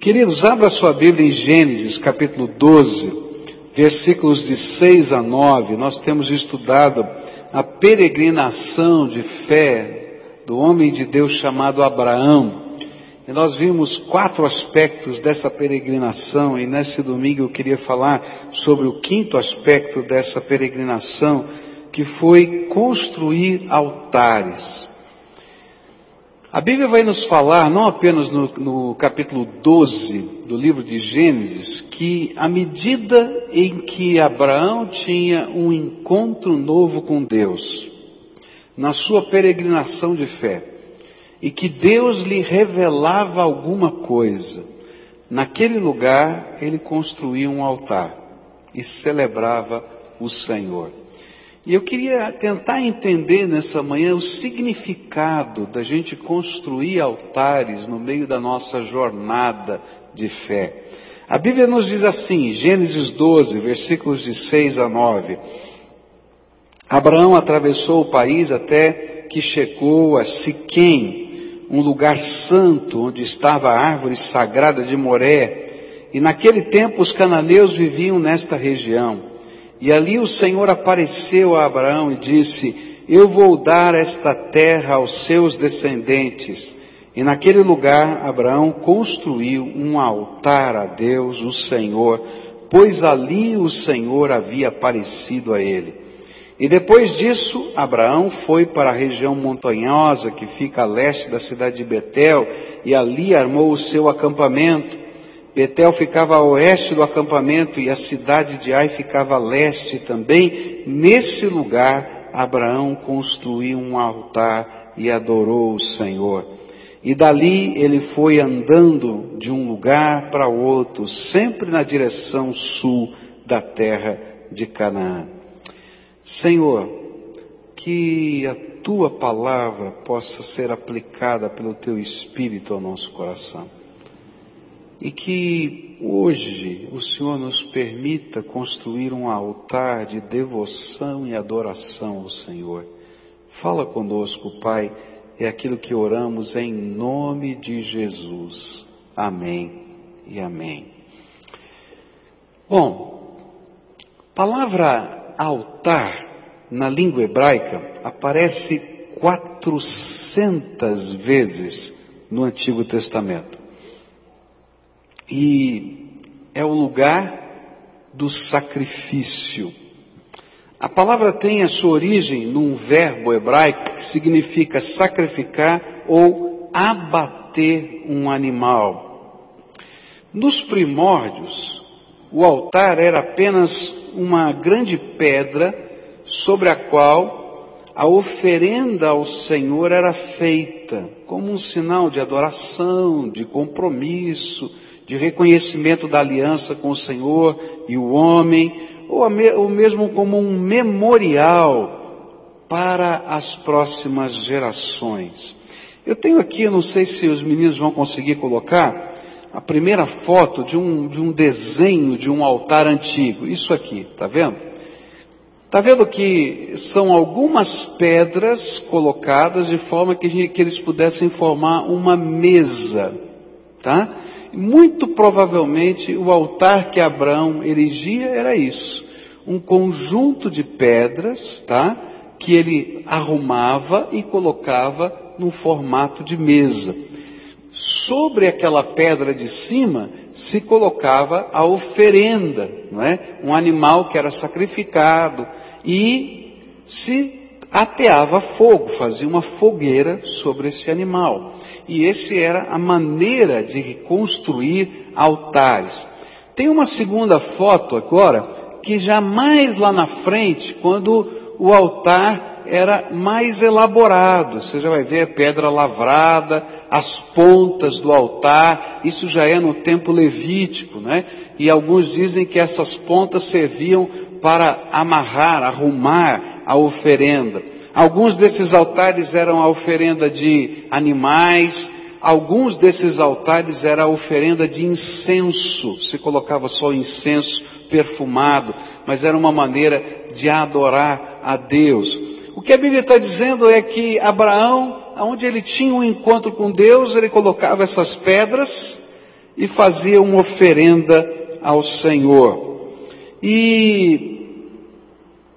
Queridos, abra sua Bíblia em Gênesis capítulo 12, versículos de 6 a 9. Nós temos estudado a peregrinação de fé do homem de Deus chamado Abraão. E nós vimos quatro aspectos dessa peregrinação e nesse domingo eu queria falar sobre o quinto aspecto dessa peregrinação, que foi construir altares. A Bíblia vai nos falar, não apenas no, no, capítulo 12 do livro de Gênesis, que à medida em que Abraão tinha um encontro novo com Deus, na sua peregrinação de fé, e que Deus lhe revelava alguma coisa, naquele lugar ele construía um altar e celebrava o Senhor. E eu queria tentar entender nessa manhã o significado da gente construir altares no meio da nossa jornada de fé. A Bíblia nos diz assim, Gênesis 12, versículos de 6 a 9. Abraão atravessou o país até que chegou a Siquém, um lugar santo onde estava a árvore sagrada de Moré. E naquele tempo os cananeus viviam nesta região. E ali o Senhor apareceu a Abraão e disse, eu vou dar esta terra aos seus descendentes. E naquele lugar Abraão construiu um altar a Deus, o Senhor, pois ali o Senhor havia aparecido a ele. E depois disso, Abraão foi para a região montanhosa que fica a leste da cidade de Betel e ali armou o seu acampamento. Betel ficava a oeste do acampamento e a cidade de Ai ficava a leste também. Nesse lugar, Abraão construiu um altar e adorou o Senhor. E dali ele foi andando de um lugar para outro, sempre na direção sul da terra de Canaã. Senhor, que a tua palavra possa ser aplicada pelo teu Espírito ao nosso coração e que hoje o Senhor nos permita construir um altar de devoção e adoração ao Senhor. Fala conosco, Pai, é aquilo que oramos em nome de Jesus. Amém e amém. Bom, palavra altar na língua hebraica aparece 400 vezes no Antigo Testamento e é o lugar do sacrifício. A palavra tem a sua origem num verbo hebraico que significa sacrificar ou abater um animal. Nos primórdios, o altar era apenas uma grande pedra sobre a qual a oferenda ao Senhor era feita como um sinal de adoração, de compromisso, de reconhecimento da aliança com o Senhor e o homem, ou, ou mesmo como um memorial para as próximas gerações. Eu tenho aqui, não sei se os meninos vão conseguir colocar, a primeira foto de um, de um desenho de um altar antigo. Isso aqui, tá vendo? Tá vendo que são algumas pedras colocadas de forma que, que eles pudessem formar uma mesa, tá? Muito provavelmente o altar que Abraão erigia era isso. Um conjunto de pedras, tá? Que ele arrumava e colocava num formato de mesa. Sobre aquela pedra de cima se colocava a oferenda, não é? Um animal que era sacrificado e se ateava fogo, fazia uma fogueira sobre esse animal. E esse era a maneira de construir altares. Tem uma segunda foto agora, que já mais lá na frente, quando o altar era mais elaborado. Você já vai ver a pedra lavrada, as pontas do altar, isso já é no tempo levítico, né? E alguns dizem que essas pontas serviam para amarrar, arrumar a oferenda. Alguns desses altares eram a oferenda de animais, alguns desses altares era a oferenda de incenso, se colocava só incenso perfumado, mas era uma maneira de adorar a Deus. O que a Bíblia está dizendo é que Abraão, onde ele tinha um encontro com Deus, ele colocava essas pedras e fazia uma oferenda ao Senhor. E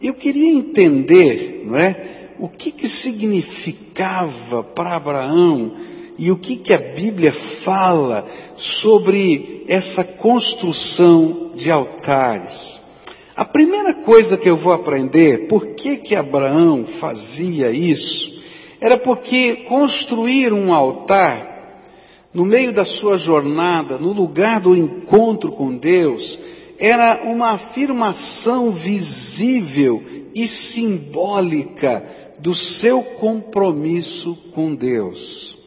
eu queria entender, não é, o que que significava para Abraão e o que que a Bíblia fala sobre essa construção de altares. A primeira coisa que eu vou aprender, por que que Abraão fazia isso, era porque construir um altar no meio da sua jornada, no lugar do encontro com Deus, era uma afirmação visível e simbólica do seu compromisso com Deus.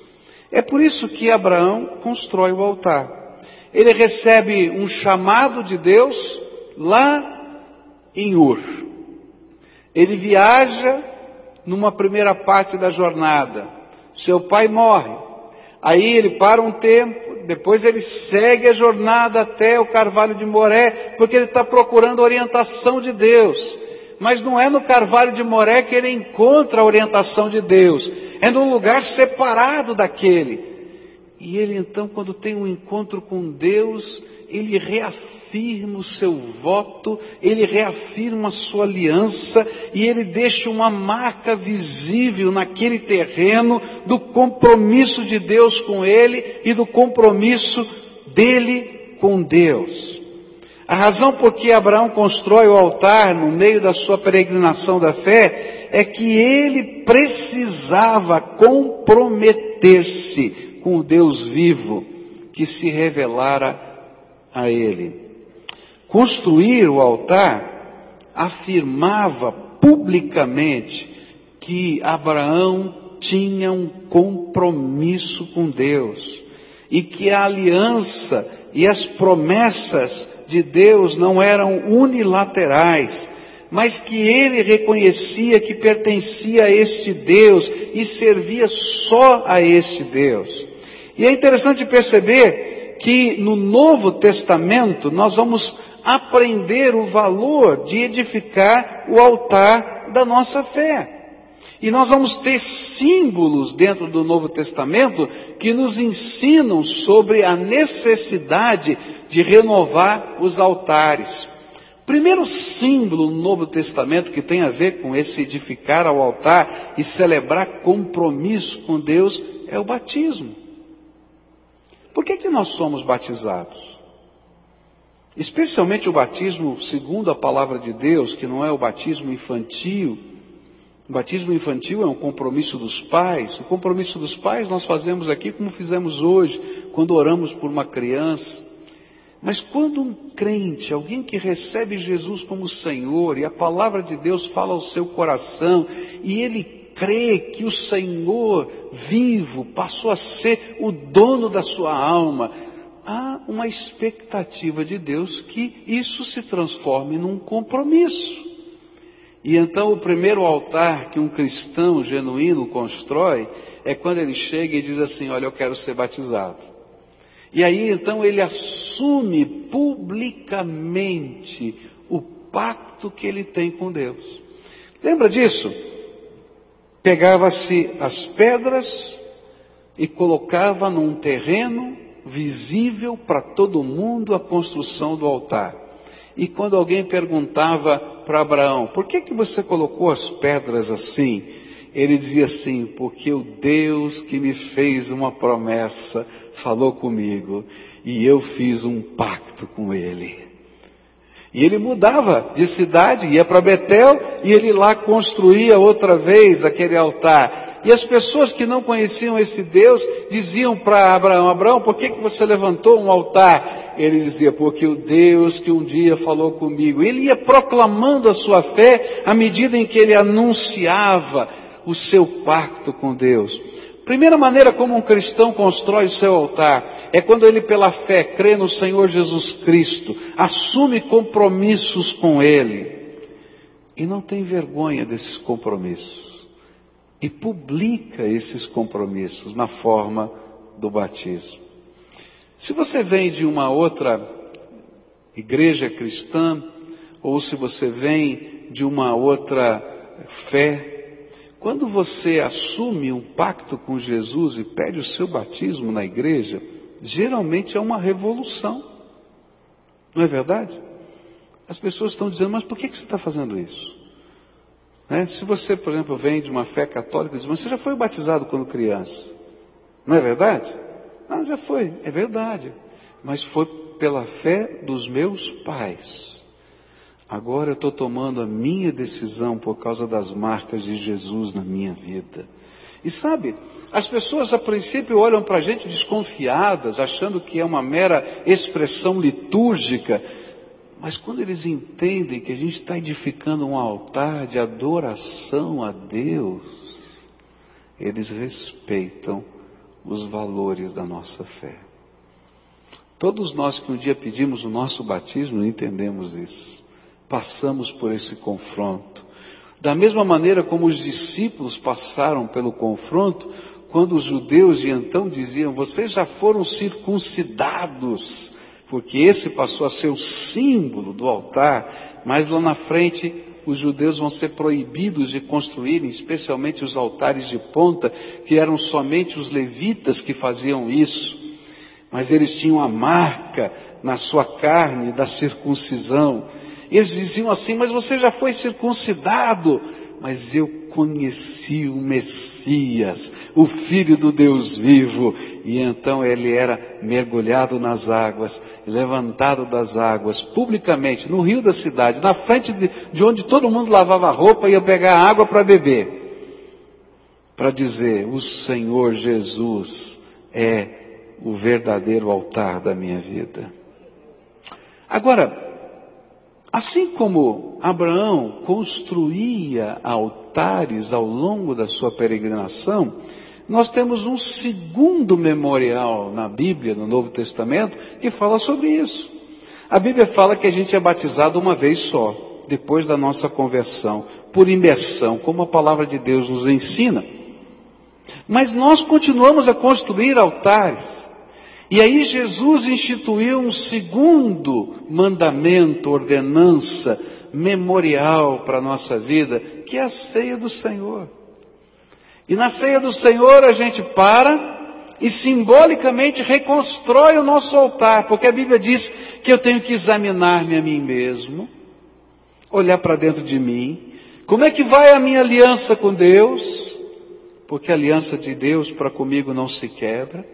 É por isso que Abraão constrói o altar. Ele recebe um chamado de Deus lá em Ur. Ele viaja numa primeira parte da jornada. Seu pai morre. Aí ele para um tempo, depois ele segue a jornada até o Carvalho de Moré, porque ele está procurando orientação de Deus. Mas não é no Carvalho de Moré que ele encontra a orientação de Deus, é num lugar separado daquele. E ele então, quando tem um encontro com Deus, ele reafirma o seu voto, ele reafirma a sua aliança e ele deixa uma marca visível naquele terreno do compromisso de Deus com ele e do compromisso dele com Deus. A razão por que Abraão constrói o altar no meio da sua peregrinação da fé é que ele precisava comprometer-se com o Deus vivo que se revelara a ele. Construir o altar afirmava publicamente que Abraão tinha um compromisso com Deus e que a aliança e as promessas de Deus não eram unilaterais, mas que ele reconhecia que pertencia a este Deus e servia só a este Deus. E é interessante perceber que no Novo Testamento nós vamos aprender o valor de edificar o altar da nossa fé. E nós vamos ter símbolos dentro do Novo Testamento que nos ensinam sobre a necessidade de renovar os altares. Primeiro símbolo no Novo Testamento que tem a ver com esse edificar ao altar e celebrar compromisso com Deus é o batismo. Por que, que nós somos batizados? Especialmente o batismo segundo a palavra de Deus, que não é o batismo infantil. O batismo infantil é um compromisso dos pais. O compromisso dos pais nós fazemos aqui como fizemos hoje, quando oramos por uma criança. Mas quando um crente, alguém que recebe Jesus como Senhor, e a palavra de Deus fala ao seu coração, e ele crê que o Senhor vivo passou a ser o dono da sua alma, há uma expectativa de Deus que isso se transforme num compromisso. E então o primeiro altar que um cristão genuíno constrói é quando ele chega e diz assim: Olha, eu quero ser batizado. E aí então ele assume publicamente o pacto que ele tem com Deus. Lembra disso? pegava-se as pedras e colocava num terreno visível para todo mundo a construção do altar. E quando alguém perguntava para Abraão, por que que você colocou as pedras assim? Ele dizia assim, porque o Deus que me fez uma promessa falou comigo e eu fiz um pacto com ele. E ele mudava de cidade, ia para Betel e ele lá construía outra vez aquele altar. E as pessoas que não conheciam esse Deus diziam para Abraão: Abraão, por que, que você levantou um altar? Ele dizia: Porque o Deus que um dia falou comigo. Ele ia proclamando a sua fé à medida em que ele anunciava o seu pacto com Deus. Primeira maneira como um cristão constrói o seu altar é quando ele, pela fé, crê no Senhor Jesus Cristo, assume compromissos com Ele e não tem vergonha desses compromissos e publica esses compromissos na forma do batismo. Se você vem de uma outra igreja cristã, ou se você vem de uma outra fé, quando você assume um pacto com Jesus e pede o seu batismo na igreja, geralmente é uma revolução. Não é verdade? As pessoas estão dizendo, mas por que, você está fazendo isso? Né? Se você, por exemplo, vem de uma fé católica, diz, mas você já foi batizado quando criança. Não é verdade? Não, já foi, é verdade. Mas foi pela fé dos meus pais. Agora eu estou tomando a minha decisão por causa das marcas de Jesus na minha vida. E sabe, as pessoas a princípio olham para a gente desconfiadas, achando que é uma mera expressão litúrgica, mas quando eles entendem que a gente está edificando um altar de adoração a Deus, eles respeitam os valores da nossa fé. Todos nós que um dia pedimos o nosso batismo entendemos isso. Passamos por esse confronto. Da mesma maneira como os discípulos passaram pelo confronto, quando os judeus de então diziam: Vocês já foram circuncidados, porque esse passou a ser o símbolo do altar, mas lá na frente os judeus vão ser proibidos de construírem, especialmente os altares de ponta, que eram somente os levitas que faziam isso. Mas eles tinham a marca na sua carne da circuncisão. Eles diziam assim, mas você já foi circuncidado. Mas eu conheci o Messias, o Filho do Deus vivo. E então ele era mergulhado nas águas, levantado das águas, publicamente, no rio da cidade, na frente de, de onde todo mundo lavava roupa e ia pegar água para beber. Para dizer, o Senhor Jesus é o verdadeiro altar da minha vida. Agora, Assim como Abraão construía altares ao longo da sua peregrinação, nós temos um segundo memorial na Bíblia, no Novo Testamento, que fala sobre isso. A Bíblia fala que a gente é batizado uma vez só, depois da nossa conversão, por imersão, como a palavra de Deus nos ensina. Mas nós continuamos a construir altares. E aí Jesus instituiu um segundo mandamento, ordenança, memorial para a nossa vida, que é a ceia do Senhor. E na ceia do Senhor a gente para e simbolicamente reconstrói o nosso altar, porque a Bíblia diz que eu tenho que examinar-me a mim mesmo, olhar para dentro de mim, como é que vai a minha aliança com Deus? Porque a aliança de Deus para comigo não se quebra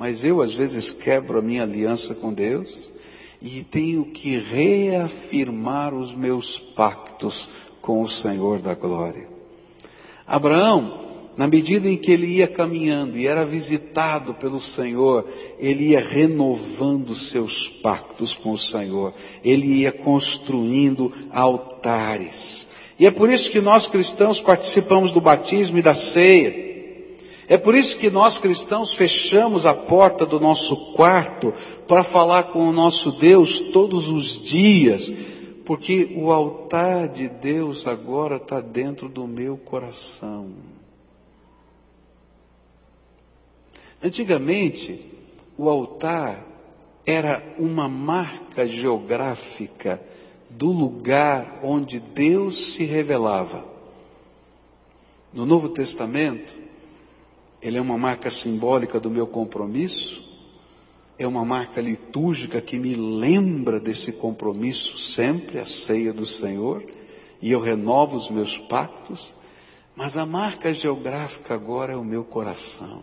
mas eu às vezes quebro a minha aliança com Deus e tenho que reafirmar os meus pactos com o Senhor da glória. Abraão, na medida em que ele ia caminhando e era visitado pelo Senhor, ele ia renovando seus pactos com o Senhor, ele ia construindo altares. E é por isso que nós cristãos participamos do batismo e da ceia. É por isso que nós cristãos fechamos a porta do nosso quarto para falar com o nosso Deus todos os dias, porque o altar de Deus agora está dentro do meu coração. Antigamente, o altar era uma marca geográfica do lugar onde Deus se revelava. No Novo Testamento, ele é uma marca simbólica do meu compromisso, é uma marca litúrgica que me lembra desse compromisso sempre, a ceia do Senhor, e eu renovo os meus pactos, mas a marca geográfica agora é o meu coração.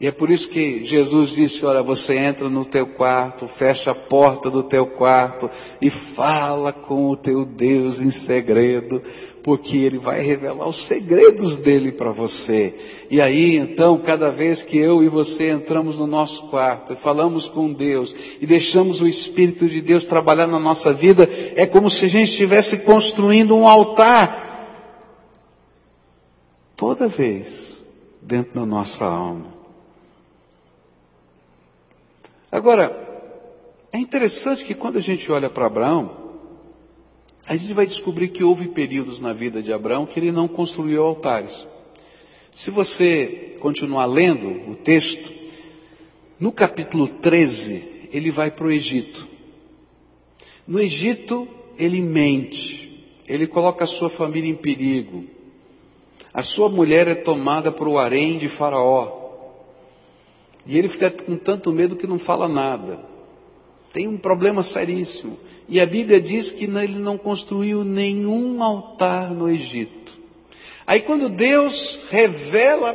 E é por isso que Jesus disse, olha, você entra no teu quarto, fecha a porta do teu quarto e fala com o teu Deus em segredo, porque Ele vai revelar os segredos dele para você. E aí, então, cada vez que eu e você entramos no nosso quarto falamos com Deus e deixamos o Espírito de Deus trabalhar na nossa vida, é como se a gente estivesse construindo um altar. Toda vez dentro da nossa alma. Agora, é interessante que quando a gente olha para Abraão, a gente vai descobrir que houve períodos na vida de Abraão que ele não construiu altares. Se você continuar lendo o texto, no capítulo 13, ele vai para o Egito. No Egito, ele mente, ele coloca a sua família em perigo. A sua mulher é tomada por o harém de Faraó. E ele fica com tanto medo que não fala nada. Tem um problema seríssimo. E a Bíblia diz que ele não construiu nenhum altar no Egito. Aí quando Deus revela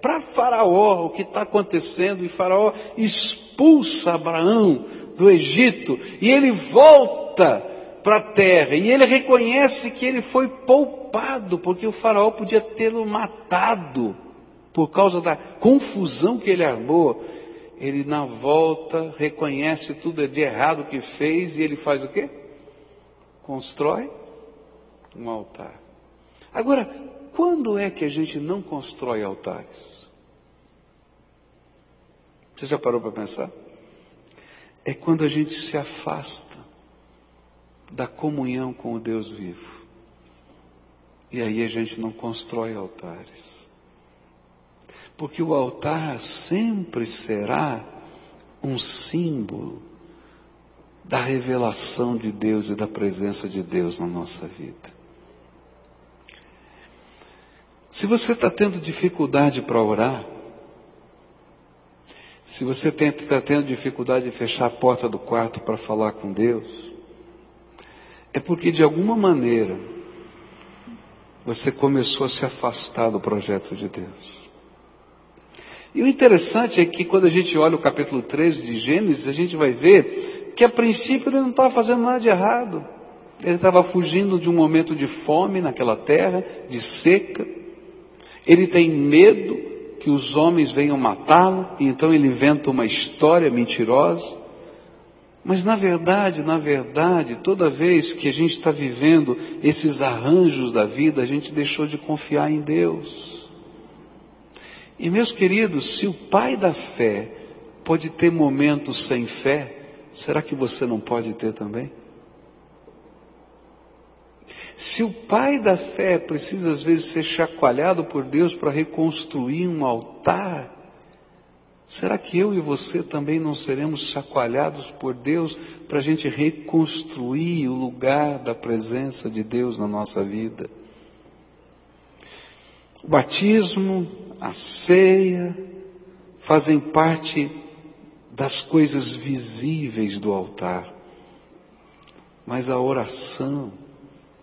para Faraó o que está acontecendo, e Faraó expulsa Abraão do Egito, e ele volta para a terra, e ele reconhece que ele foi poupado, porque o Faraó podia tê-lo matado por causa da confusão que ele armou. Ele na volta reconhece tudo de errado que fez e ele faz o quê? Constrói um altar. Agora, quando é que a gente não constrói altares? Você já parou para pensar? É quando a gente se afasta da comunhão com o Deus vivo. E aí a gente não constrói altares. Porque o altar sempre será um símbolo da revelação de Deus e da presença de Deus na nossa vida. Se você está tendo dificuldade para orar, se você está tendo dificuldade de fechar a porta do quarto para falar com Deus, é porque de alguma maneira você começou a se afastar do projeto de Deus. E o interessante é que quando a gente olha o capítulo 13 de Gênesis, a gente vai ver que a princípio ele não estava fazendo nada de errado. Ele estava fugindo de um momento de fome naquela terra, de seca. Ele tem medo que os homens venham matá-lo, e então ele inventa uma história mentirosa. Mas na verdade, na verdade, toda vez que a gente está vivendo esses arranjos da vida, a gente deixou de confiar em Deus. E meus queridos, se o pai da fé pode ter momentos sem fé, será que você não pode ter também? Se o pai da fé precisa às vezes ser chacoalhado por Deus para reconstruir um altar, será que eu e você também não seremos chacoalhados por Deus para a gente reconstruir o lugar da presença de Deus na nossa vida? O batismo, a ceia, fazem parte das coisas visíveis do altar. Mas a oração,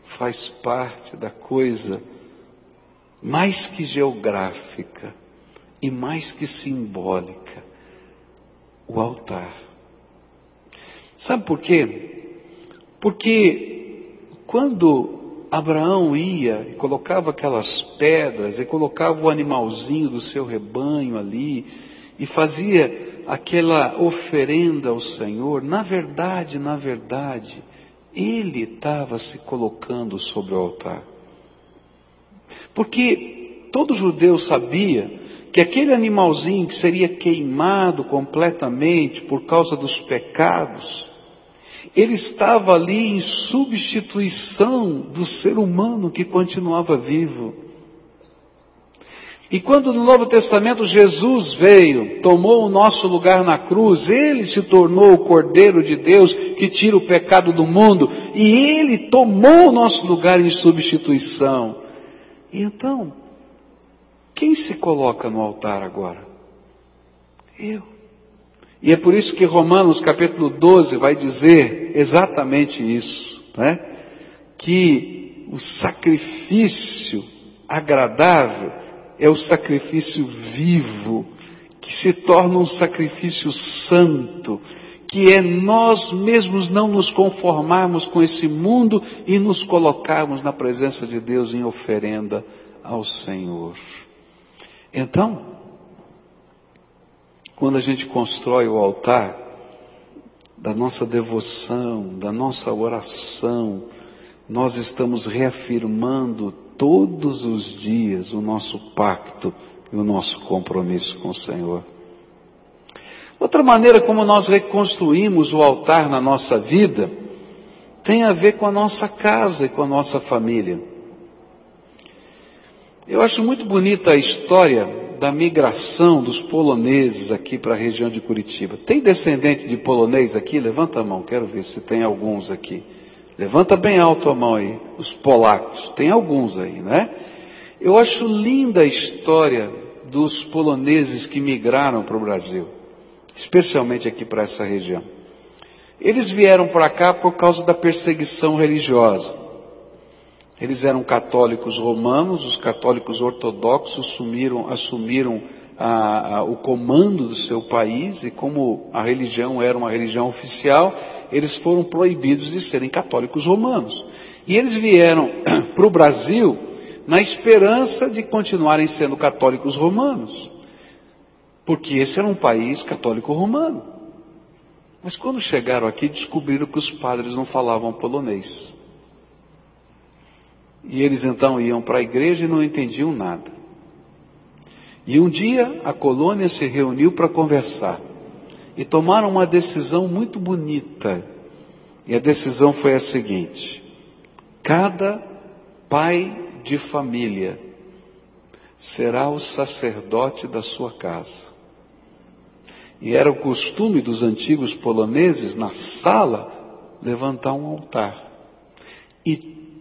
faz parte da coisa mais que geográfica e mais que simbólica, o altar. Sabe por quê? Porque quando Abraão ia e colocava aquelas pedras e colocava o animalzinho do seu rebanho ali e fazia aquela oferenda ao Senhor, na verdade, na verdade, ele estava se colocando sobre o altar. Porque todo judeu sabia que aquele animalzinho que seria queimado completamente por causa dos pecados, ele estava ali em substituição do ser humano que continuava vivo. E quando no Novo Testamento Jesus veio, tomou o nosso lugar na cruz, ele se tornou o Cordeiro de Deus que tira o pecado do mundo, e ele tomou o nosso lugar em substituição. E então, quem se coloca no altar agora? Eu. E é por isso que Romanos capítulo 12 vai dizer exatamente isso, né? Que o sacrifício agradável é o sacrifício vivo, que se torna um sacrifício santo, que é nós mesmos não nos conformarmos com esse mundo e nos colocarmos na presença de Deus em oferenda ao Senhor. Então, quando a gente constrói o altar da nossa devoção, da nossa oração, nós estamos reafirmando todos os dias o nosso pacto e o nosso compromisso com o Senhor. Outra maneira como nós reconstruímos o altar na nossa vida tem a ver com a nossa casa e com a nossa família. Eu acho muito bonita a história da migração dos poloneses aqui para a região de Curitiba. Tem descendente de polonês aqui? Levanta a mão, quero ver se tem alguns aqui. Levanta bem alto a mão aí, os polacos. Tem alguns aí, né? Eu acho linda a história dos poloneses que migraram para o Brasil. especialmente aqui para essa região. Eles vieram para cá por causa da perseguição religiosa. Eles eram católicos romanos, os católicos ortodoxos assumiram, assumiram a, a, o comando do seu país e como a religião era uma religião oficial, eles foram proibidos de serem católicos romanos. E eles vieram para o Brasil na esperança de continuarem sendo católicos romanos, porque esse era um país católico romano. Mas quando chegaram aqui, descobriram que os padres não falavam polonês. E eles então iam para a igreja e não entendiam nada. E um dia a colônia se reuniu para conversar e tomaram uma decisão muito bonita. E a decisão foi a seguinte: cada pai de família será o sacerdote da sua casa. E era o costume dos antigos poloneses, na sala, levantar um altar. E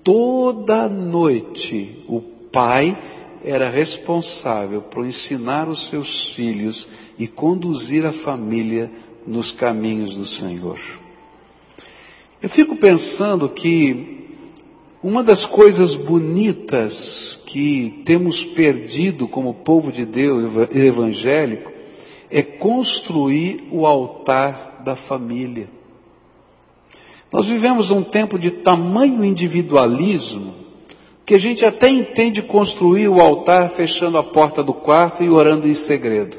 toda noite o pai era responsável por ensinar os seus filhos e conduzir a família nos caminhos do Senhor. Eu fico pensando que uma das coisas bonitas que temos perdido como povo de Deus evangélico é construir o altar da família. Nós vivemos um tempo de tamanho individualismo que a gente até entende construir o altar fechando a porta do quarto e orando em segredo.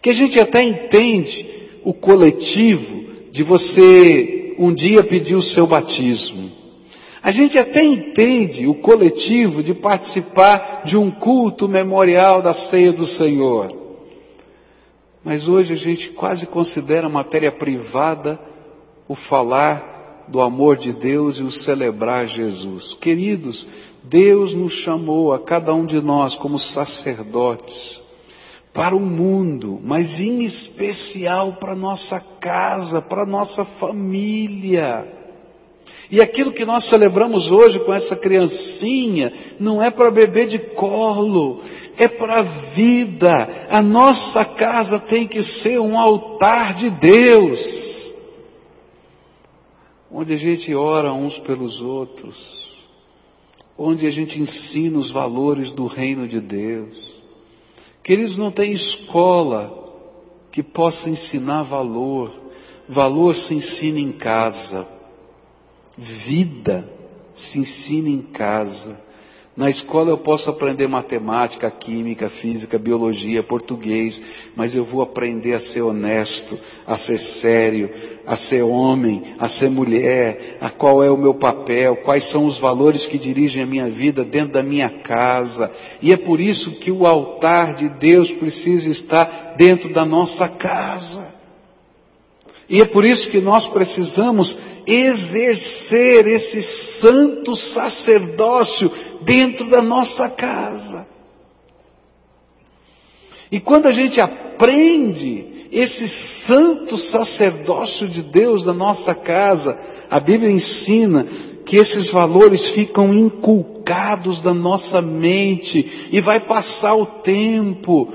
Que a gente até entende o coletivo de você um dia pedir o seu batismo. A gente até entende o coletivo de participar de um culto memorial da ceia do Senhor. Mas hoje a gente quase considera matéria privada o falar do amor de Deus e o celebrar Jesus. Queridos, Deus nos chamou a cada um de nós como sacerdotes para o mundo, mas em especial para nossa casa, para nossa família. E aquilo que nós celebramos hoje com essa criancinha não é para beber de colo, é para a vida. A nossa casa tem que ser um altar de Deus onde a gente ora uns pelos outros, onde a gente ensina os valores do reino de Deus. Queridos, não tem escola que possa ensinar valor. Valor se ensina em casa. Vida se ensina em casa. Na escola eu posso aprender matemática, química, física, biologia, português, mas eu vou aprender a ser honesto, a ser sério, a ser homem, a ser mulher, a qual é o meu papel, quais são os valores que dirigem a minha vida dentro da minha casa. E é por isso que o altar de Deus precisa estar dentro da nossa casa. E é por isso que nós precisamos exercer esse santo sacerdócio dentro da nossa casa. E quando a gente aprende esse santo sacerdócio de Deus na nossa casa, a Bíblia ensina que esses valores ficam inculcados na nossa mente e vai passar o tempo,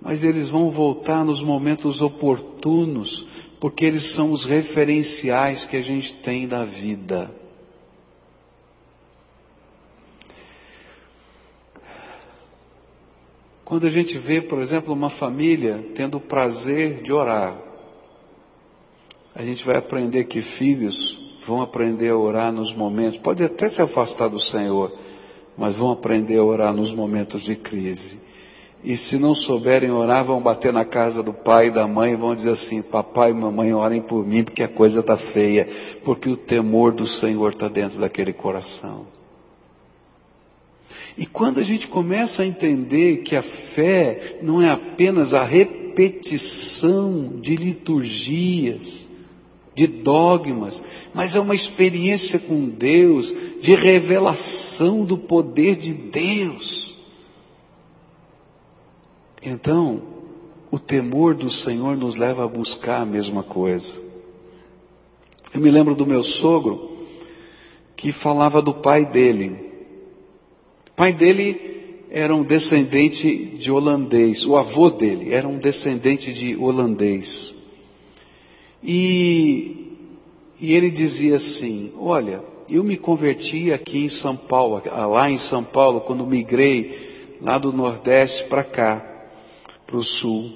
mas eles vão voltar nos momentos oportunos porque eles são os referenciais que a gente tem da vida. Quando a gente vê, por exemplo, uma família tendo o prazer de orar, a gente vai aprender que filhos vão aprender a orar nos momentos, pode até se afastar do Senhor, mas vão aprender a orar nos momentos de crise. E se não souberem orar, vão bater na casa do pai e da mãe e vão dizer assim: Papai e mamãe, orem por mim porque a coisa está feia, porque o temor do Senhor está dentro daquele coração. E quando a gente começa a entender que a fé não é apenas a repetição de liturgias, de dogmas, mas é uma experiência com Deus, de revelação do poder de Deus. Então, o temor do Senhor nos leva a buscar a mesma coisa. Eu me lembro do meu sogro que falava do pai dele. O pai dele era um descendente de holandês, o avô dele era um descendente de holandês. E, e ele dizia assim: Olha, eu me converti aqui em São Paulo, lá em São Paulo, quando migrei lá do Nordeste para cá, para o Sul.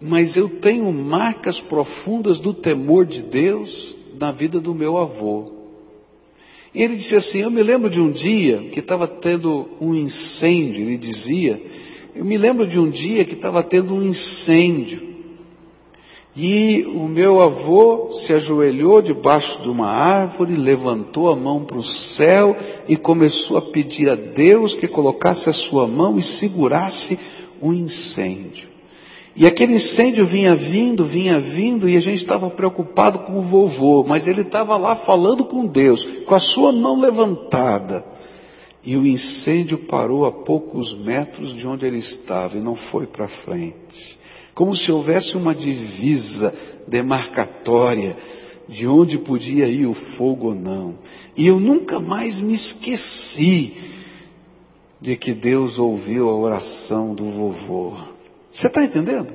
Mas eu tenho marcas profundas do temor de Deus na vida do meu avô. E ele disse assim: Eu me lembro de um dia que estava tendo um incêndio. Ele dizia: Eu me lembro de um dia que estava tendo um incêndio. E o meu avô se ajoelhou debaixo de uma árvore, levantou a mão para o céu e começou a pedir a Deus que colocasse a sua mão e segurasse o incêndio. E aquele incêndio vinha vindo, vinha vindo, e a gente estava preocupado com o vovô, mas ele estava lá falando com Deus, com a sua mão levantada. E o incêndio parou a poucos metros de onde ele estava e não foi para frente como se houvesse uma divisa demarcatória de onde podia ir o fogo ou não. E eu nunca mais me esqueci de que Deus ouviu a oração do vovô. Você está entendendo?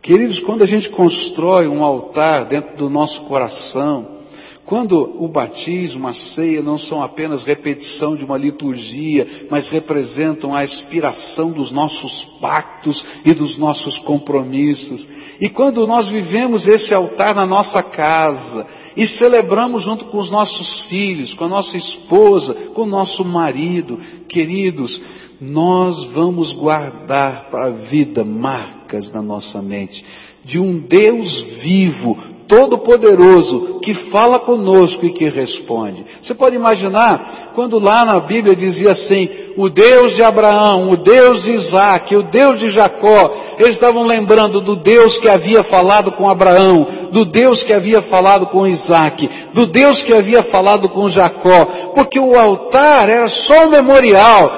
Queridos, quando a gente constrói um altar dentro do nosso coração, quando o batismo, a ceia não são apenas repetição de uma liturgia, mas representam a expiração dos nossos pactos e dos nossos compromissos. E quando nós vivemos esse altar na nossa casa e celebramos junto com os nossos filhos, com a nossa esposa, com o nosso marido, queridos, nós vamos guardar para a vida marcas na nossa mente de um Deus vivo, Todo-Poderoso, que fala conosco e que responde. Você pode imaginar, quando lá na Bíblia dizia assim, o Deus de Abraão, o Deus de Isaac, o Deus de Jacó, eles estavam lembrando do Deus que havia falado com Abraão, do Deus que havia falado com Isaac, do Deus que havia falado com Jacó, porque o altar era só um memorial,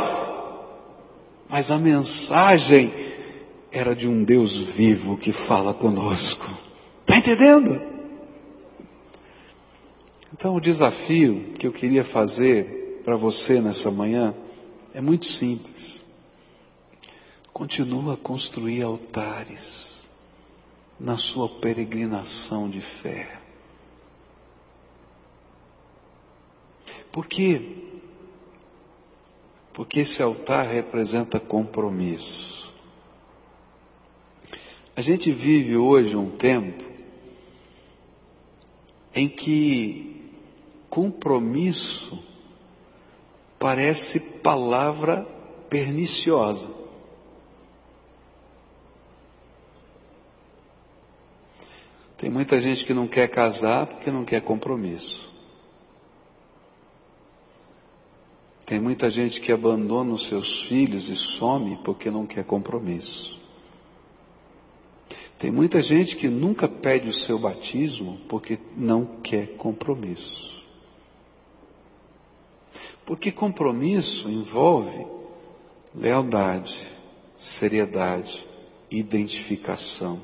mas a mensagem era de um Deus vivo que fala conosco. Está entendendo? Então o desafio que eu queria fazer para você nessa manhã é muito simples. Continua a construir altares na sua peregrinação de fé. Por quê? Porque esse altar representa compromisso. A gente vive hoje um tempo em que compromisso parece palavra perniciosa. Tem muita gente que não quer casar porque não quer compromisso. Tem muita gente que abandona os seus filhos e some porque não quer compromisso. Tem muita gente que nunca pede o seu batismo porque não quer compromisso. Porque compromisso envolve lealdade, seriedade, identificação.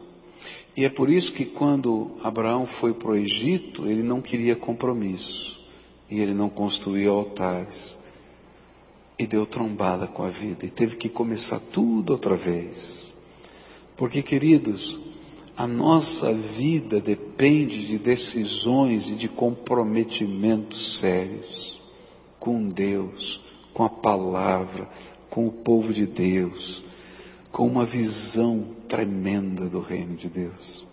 E é por isso que quando Abraão foi para o Egito, ele não queria compromisso. E ele não construiu altares. E deu trombada com a vida. E teve que começar tudo outra vez. Porque, queridos, a nossa vida depende de decisões e de comprometimentos sérios com Deus, com a palavra, com o povo de Deus, com uma visão tremenda do reino de Deus.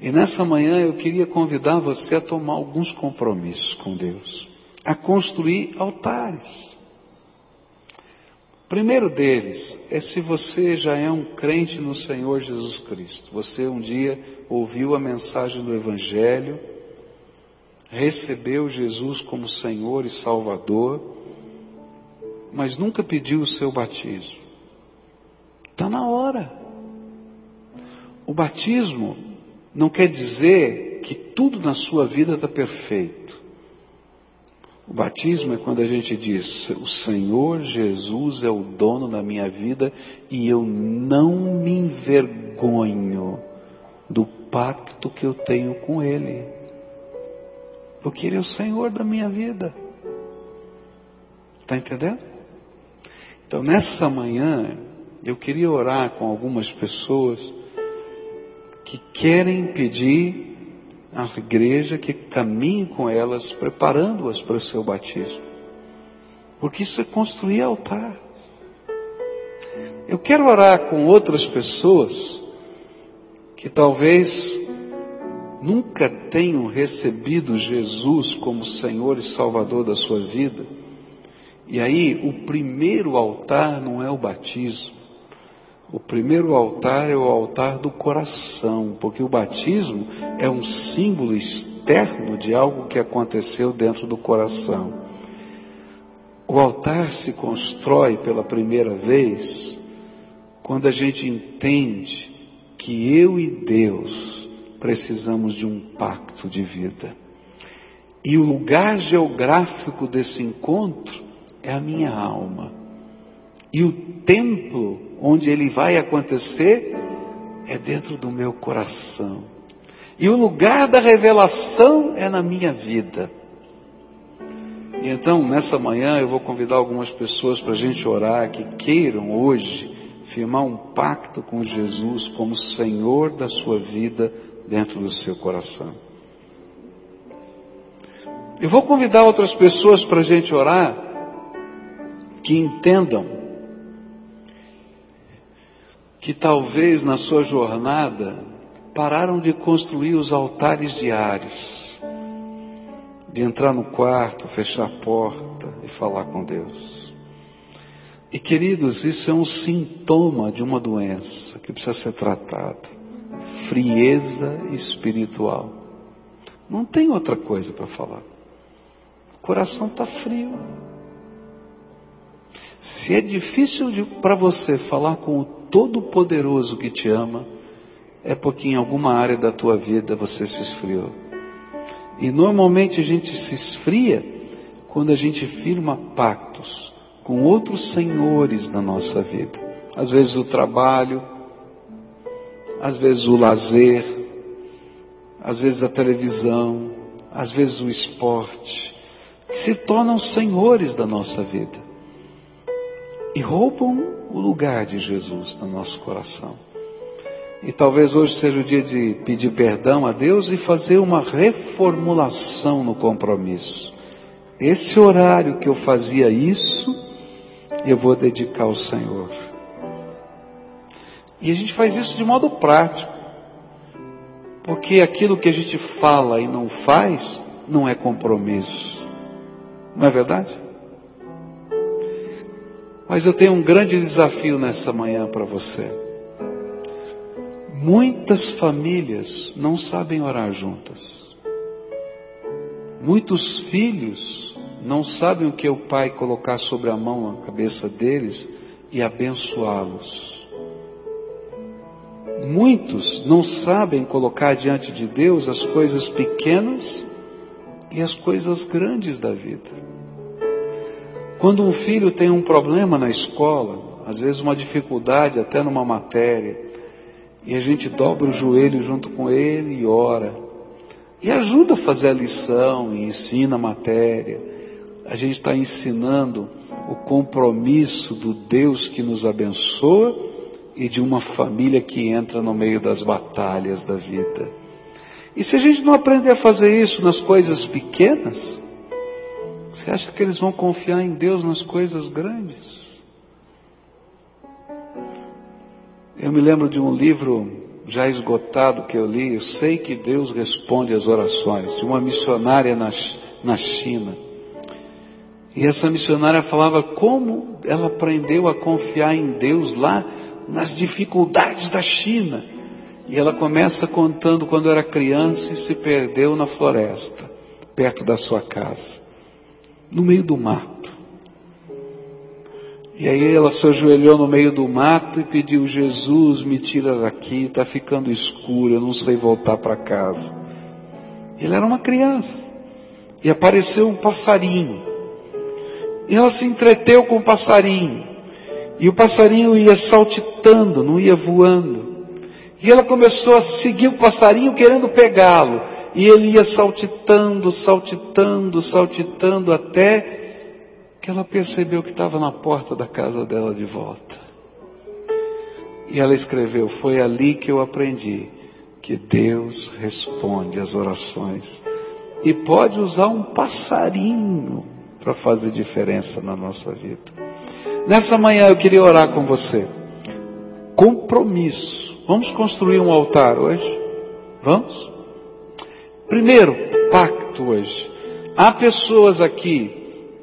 E nessa manhã eu queria convidar você a tomar alguns compromissos com Deus, a construir altares. Primeiro deles é se você já é um crente no Senhor Jesus Cristo. Você um dia ouviu a mensagem do Evangelho, recebeu Jesus como Senhor e Salvador, mas nunca pediu o seu batismo. Está na hora. O batismo não quer dizer que tudo na sua vida está perfeito. O batismo é quando a gente diz: O Senhor Jesus é o dono da minha vida e eu não me envergonho do pacto que eu tenho com Ele, porque Ele é o Senhor da minha vida. Está entendendo? Então, nessa manhã, eu queria orar com algumas pessoas que querem pedir à igreja que caminhe com elas, preparando-as para o seu batismo. Porque isso é construir altar. Eu quero orar com outras pessoas que talvez nunca tenham recebido Jesus como Senhor e Salvador da sua vida. E aí, o primeiro altar não é o batismo. O primeiro altar é o altar do coração, porque o batismo é um símbolo externo de algo que aconteceu dentro do coração. O altar se constrói pela primeira vez quando a gente entende que eu e Deus precisamos de um pacto de vida. E o lugar geográfico desse encontro é a minha alma. E o templo onde ele vai acontecer é dentro do meu coração. E o lugar da revelação é na minha vida. E então, nessa manhã, eu vou convidar algumas pessoas para a gente orar que queiram hoje firmar um pacto com Jesus como Senhor da sua vida dentro do seu coração. Eu vou convidar outras pessoas para a gente orar que entendam que talvez na sua jornada pararam de construir os altares diários, de entrar no quarto, fechar a porta e falar com Deus. E queridos, isso é um sintoma de uma doença que precisa ser tratada. Frieza espiritual. Não tem outra coisa para falar. O coração está frio. Se é difícil para você falar com o Todo-Poderoso que te ama, é porque em alguma área da tua vida você se esfriou. E normalmente a gente se esfria quando a gente firma pactos com outros senhores na nossa vida. Às vezes o trabalho, às vezes o lazer, às vezes a televisão, às vezes o esporte, que se tornam senhores da nossa vida e roubam o lugar de Jesus no nosso coração. E talvez hoje seja o dia de pedir perdão a Deus e fazer uma reformulação no compromisso. Esse horário que eu fazia isso, eu vou dedicar ao Senhor. E a gente faz isso de modo prático. Porque aquilo que a gente fala e não faz, não é compromisso. Não é verdade? Mas eu tenho um grande desafio nessa manhã para você. Muitas famílias não sabem orar juntas. Muitos filhos não sabem o que é o pai colocar sobre a mão na cabeça deles e abençoá-los. Muitos não sabem colocar diante de Deus as coisas pequenas e as coisas grandes da vida. Quando um filho tem um problema na escola, às vezes uma dificuldade até numa matéria, e a gente dobra o joelho junto com ele e ora, e ajuda a fazer a lição e ensina a matéria, a gente está ensinando o compromisso do Deus que nos abençoa e de uma família que entra no meio das batalhas da vida. E se a gente não aprender a fazer isso nas coisas pequenas, você acha que eles vão confiar em Deus nas coisas grandes? Eu me lembro de um livro já esgotado que eu li, Eu sei que Deus responde às orações, de uma missionária na, na China. E essa missionária falava como ela aprendeu a confiar em Deus lá nas dificuldades da China. E ela começa contando quando era criança e se perdeu na floresta, perto da sua casa no meio do mato. E aí ela se ajoelhou no meio do mato e pediu: Jesus, me tira daqui, está ficando escuro, eu não sei voltar para casa. Ele era uma criança e apareceu um passarinho. E ela se entreteu com o passarinho. E o passarinho ia saltitando, não ia voando. E ela começou a seguir o passarinho querendo pegá-lo. E ele ia saltitando, saltitando, saltitando até que ela percebeu que estava na porta da casa dela de volta. E ela escreveu: Foi ali que eu aprendi que Deus responde às orações e pode usar um passarinho para fazer diferença na nossa vida. Nessa manhã eu queria orar com você. Compromisso. Vamos construir um altar hoje? Vamos? Primeiro, pacto hoje. Há pessoas aqui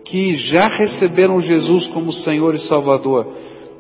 que já receberam Jesus como Senhor e Salvador.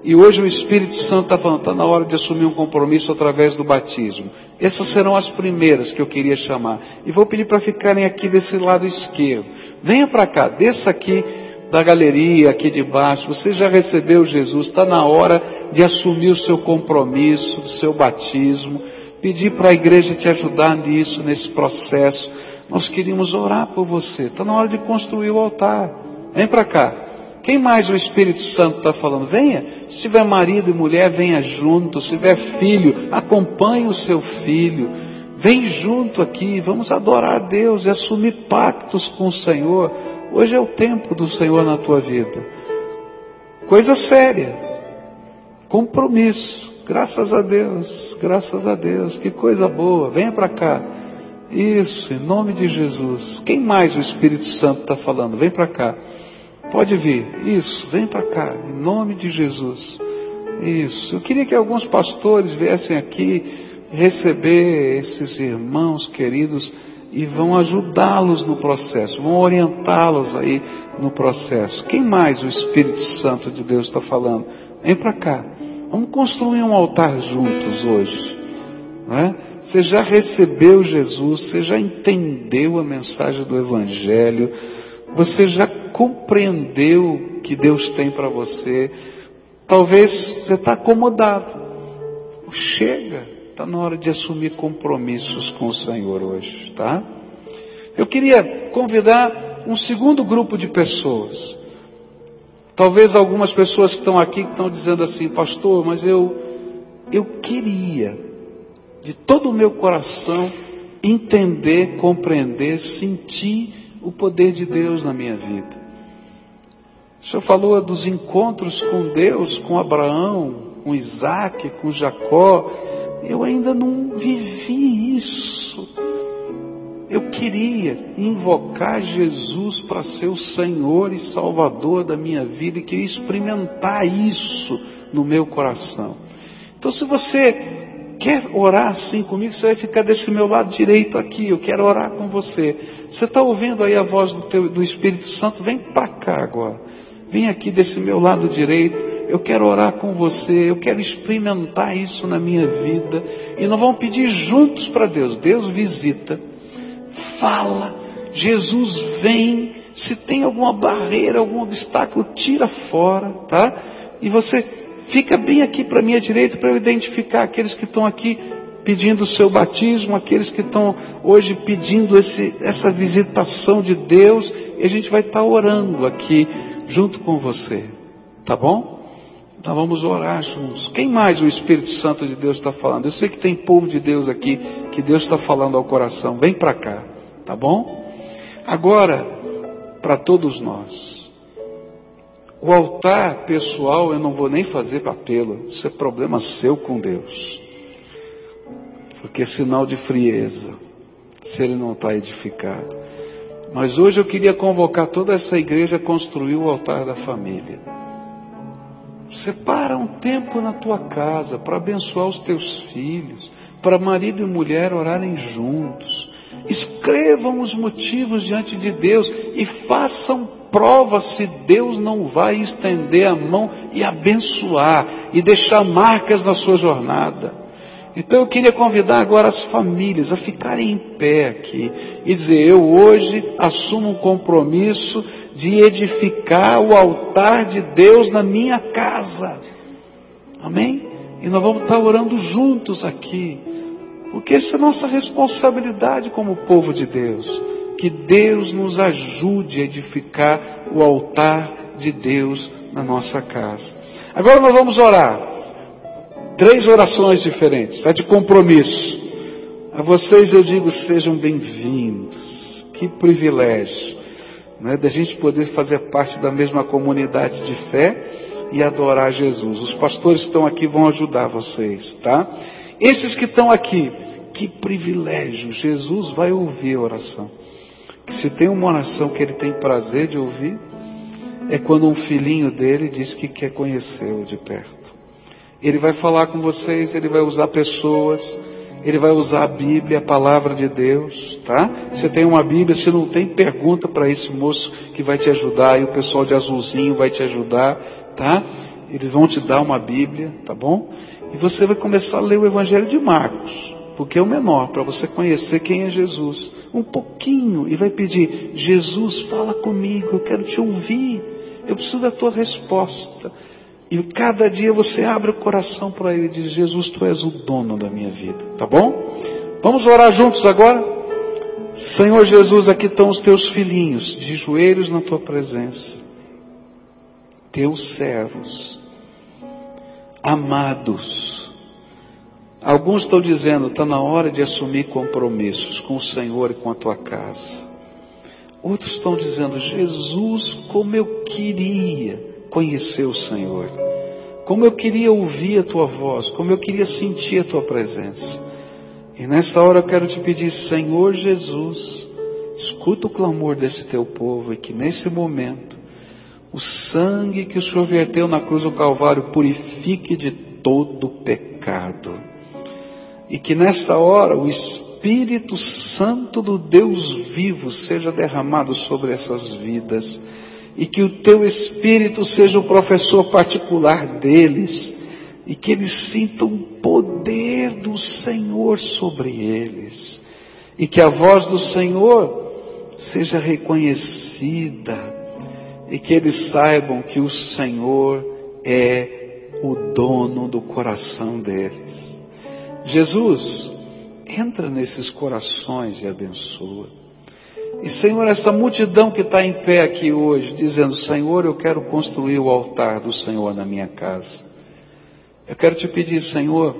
E hoje o Espírito Santo está falando, está na hora de assumir um compromisso através do batismo. Essas serão as primeiras que eu queria chamar. E vou pedir para ficarem aqui desse lado esquerdo. Venha para cá, desça aqui da galeria, aqui de baixo. Você já recebeu Jesus, está na hora de assumir o seu compromisso, o seu batismo. Pedir para a igreja te ajudar nisso, nesse processo. Nós queríamos orar por você. Está na hora de construir o altar. Vem para cá. Quem mais o Espírito Santo está falando? Venha. Se tiver marido e mulher, venha junto. Se tiver filho, acompanhe o seu filho. Vem junto aqui. Vamos adorar a Deus e assumir pactos com o Senhor. Hoje é o tempo do Senhor na tua vida. Coisa séria. Compromisso. Graças a Deus. Graças a Deus. Que coisa boa. Venha para cá. Isso, em nome de Jesus. Quem mais o Espírito Santo está falando? Vem para cá. Pode vir. Isso, vem para cá, em nome de Jesus. Isso. Eu queria que alguns pastores viessem aqui receber esses irmãos queridos e vão ajudá-los no processo, vão orientá-los aí no processo. Quem mais o Espírito Santo de Deus está falando? Vem para cá. Vamos construir um altar juntos hoje. Não é? Você já recebeu Jesus, você já entendeu a mensagem do Evangelho, você já compreendeu que Deus tem para você. Talvez você está acomodado. Chega, está na hora de assumir compromissos com o Senhor hoje, tá? Eu queria convidar um segundo grupo de pessoas. Talvez algumas pessoas que estão aqui que estão dizendo assim, pastor, mas eu, eu queria, de todo o meu coração, entender, compreender, sentir o poder de Deus na minha vida. O Senhor falou dos encontros com Deus, com Abraão, com Isaac, com Jacó. Eu ainda não vivi isso. Eu queria invocar Jesus para ser o Senhor e Salvador da minha vida e queria experimentar isso no meu coração. Então, se você quer orar assim comigo, você vai ficar desse meu lado direito aqui. Eu quero orar com você. Você está ouvindo aí a voz do, teu, do Espírito Santo? Vem para cá agora. Vem aqui desse meu lado direito. Eu quero orar com você. Eu quero experimentar isso na minha vida. E nós vamos pedir juntos para Deus. Deus visita. Fala. Jesus vem. Se tem alguma barreira, algum obstáculo, tira fora, tá? E você fica bem aqui para minha direita para eu identificar aqueles que estão aqui pedindo o seu batismo, aqueles que estão hoje pedindo esse, essa visitação de Deus, e a gente vai estar tá orando aqui junto com você. Tá bom? Então vamos orar juntos. Quem mais o Espírito Santo de Deus está falando? Eu sei que tem povo de Deus aqui que Deus está falando ao coração. Vem para cá, tá bom? Agora, para todos nós. O altar pessoal eu não vou nem fazer apelo. Isso é problema seu com Deus. Porque é sinal de frieza. Se ele não está edificado. Mas hoje eu queria convocar toda essa igreja a construir o altar da família. Separa um tempo na tua casa para abençoar os teus filhos, para marido e mulher orarem juntos. Escrevam os motivos diante de Deus e façam prova se Deus não vai estender a mão e abençoar e deixar marcas na sua jornada. Então eu queria convidar agora as famílias a ficarem em pé aqui e dizer: eu hoje assumo um compromisso de edificar o altar de Deus na minha casa. Amém? E nós vamos estar orando juntos aqui, porque essa é a nossa responsabilidade como povo de Deus. Que Deus nos ajude a edificar o altar de Deus na nossa casa. Agora nós vamos orar. Três orações diferentes, a de compromisso. A vocês eu digo: sejam bem-vindos. Que privilégio. né, da gente poder fazer parte da mesma comunidade de fé e adorar Jesus. Os pastores estão aqui vão ajudar vocês, tá? Esses que estão aqui, que privilégio! Jesus vai ouvir a oração. Se tem uma oração que ele tem prazer de ouvir, é quando um filhinho dele diz que quer conhecê-lo de perto. Ele vai falar com vocês, ele vai usar pessoas, ele vai usar a Bíblia, a palavra de Deus, tá? Você tem uma Bíblia, se não tem, pergunta para esse moço que vai te ajudar, e o pessoal de azulzinho vai te ajudar, tá? Eles vão te dar uma Bíblia, tá bom? E você vai começar a ler o Evangelho de Marcos, porque é o menor, para você conhecer quem é Jesus. Um pouquinho, e vai pedir: Jesus, fala comigo, eu quero te ouvir, eu preciso da tua resposta. E cada dia você abre o coração para Ele e diz: Jesus, Tu és o dono da minha vida. Tá bom? Vamos orar juntos agora? Senhor Jesus, aqui estão os teus filhinhos, de joelhos na tua presença. Teus servos, amados. Alguns estão dizendo, está na hora de assumir compromissos com o Senhor e com a tua casa. Outros estão dizendo, Jesus, como eu queria conhecer o Senhor. Como eu queria ouvir a tua voz, como eu queria sentir a tua presença. E nesta hora eu quero te pedir, Senhor Jesus, escuta o clamor desse teu povo e que nesse momento o sangue que o Senhor verteu na cruz do Calvário purifique de todo pecado. E que nesta hora o Espírito Santo do Deus vivo seja derramado sobre essas vidas. E que o teu Espírito seja o professor particular deles. E que eles sintam o poder do Senhor sobre eles. E que a voz do Senhor seja reconhecida e que eles saibam que o Senhor é o dono do coração deles. Jesus, entra nesses corações e abençoa. E Senhor, essa multidão que está em pé aqui hoje, dizendo: Senhor, eu quero construir o altar do Senhor na minha casa. Eu quero te pedir, Senhor,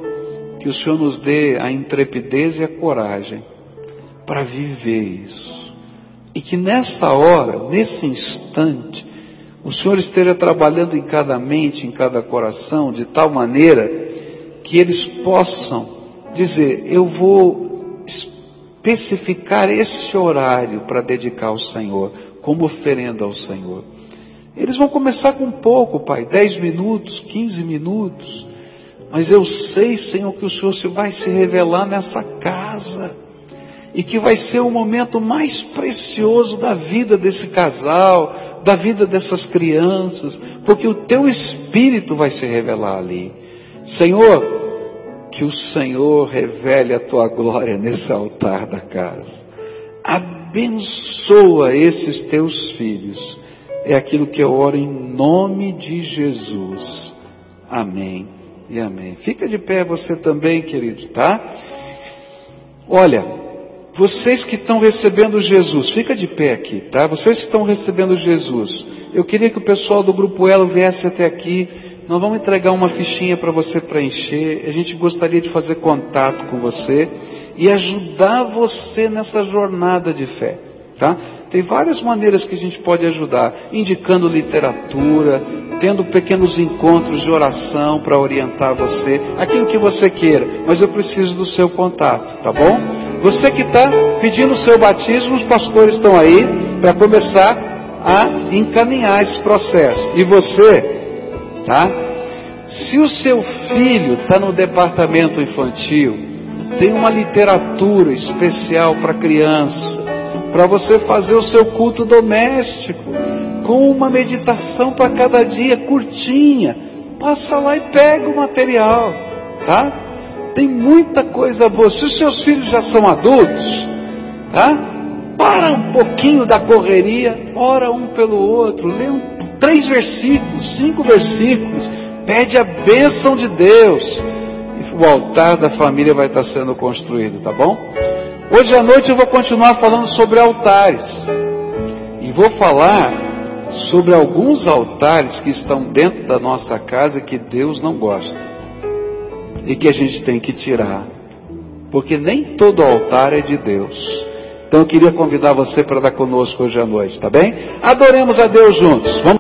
que o Senhor nos dê a intrepidez e a coragem para viver isso. E que nesta hora, nesse instante, o Senhor esteja trabalhando em cada mente, em cada coração, de tal maneira que eles possam dizer: Eu vou especificar esse horário para dedicar ao Senhor, como oferenda ao Senhor. Eles vão começar com pouco, Pai, 10 minutos, 15 minutos. Mas eu sei, Senhor, que o Senhor vai se revelar nessa casa. E que vai ser o momento mais precioso da vida desse casal, da vida dessas crianças, porque o teu Espírito vai se revelar ali. Senhor, que o Senhor revele a tua glória nesse altar da casa. Abençoa esses teus filhos. É aquilo que eu oro em nome de Jesus. Amém e amém. Fica de pé você também, querido, tá? Olha, vocês que estão recebendo Jesus, fica de pé aqui, tá? Vocês que estão recebendo Jesus, eu queria que o pessoal do grupo Elo viesse até aqui nós vamos entregar uma fichinha para você preencher. A gente gostaria de fazer contato com você e ajudar você nessa jornada de fé, tá? Tem várias maneiras que a gente pode ajudar, indicando literatura, tendo pequenos encontros de oração para orientar você, aquilo que você queira, mas eu preciso do seu contato, tá bom? Você que está pedindo o seu batismo, os pastores estão aí para começar a encaminhar esse processo. E você tá? Se o seu filho está no departamento infantil, tem uma literatura especial para criança, para você fazer o seu culto doméstico, com uma meditação para cada dia curtinha. Passa lá e pega o material, tá? Tem muita coisa boa. Se os seus filhos já são adultos, tá? Para um pouquinho da correria, ora um pelo outro, lê um três versículos, cinco versículos, pede a bênção de Deus. E o altar da família vai estar sendo construído, tá bom? Hoje à noite eu vou continuar falando sobre altares. E vou falar sobre alguns altares que estão dentro da nossa casa que Deus não gosta. E que a gente tem que tirar. Porque nem todo altar é de Deus. Então eu queria convidar você para dar conosco hoje à noite, tá bem? Adoremos a Deus juntos. Vamos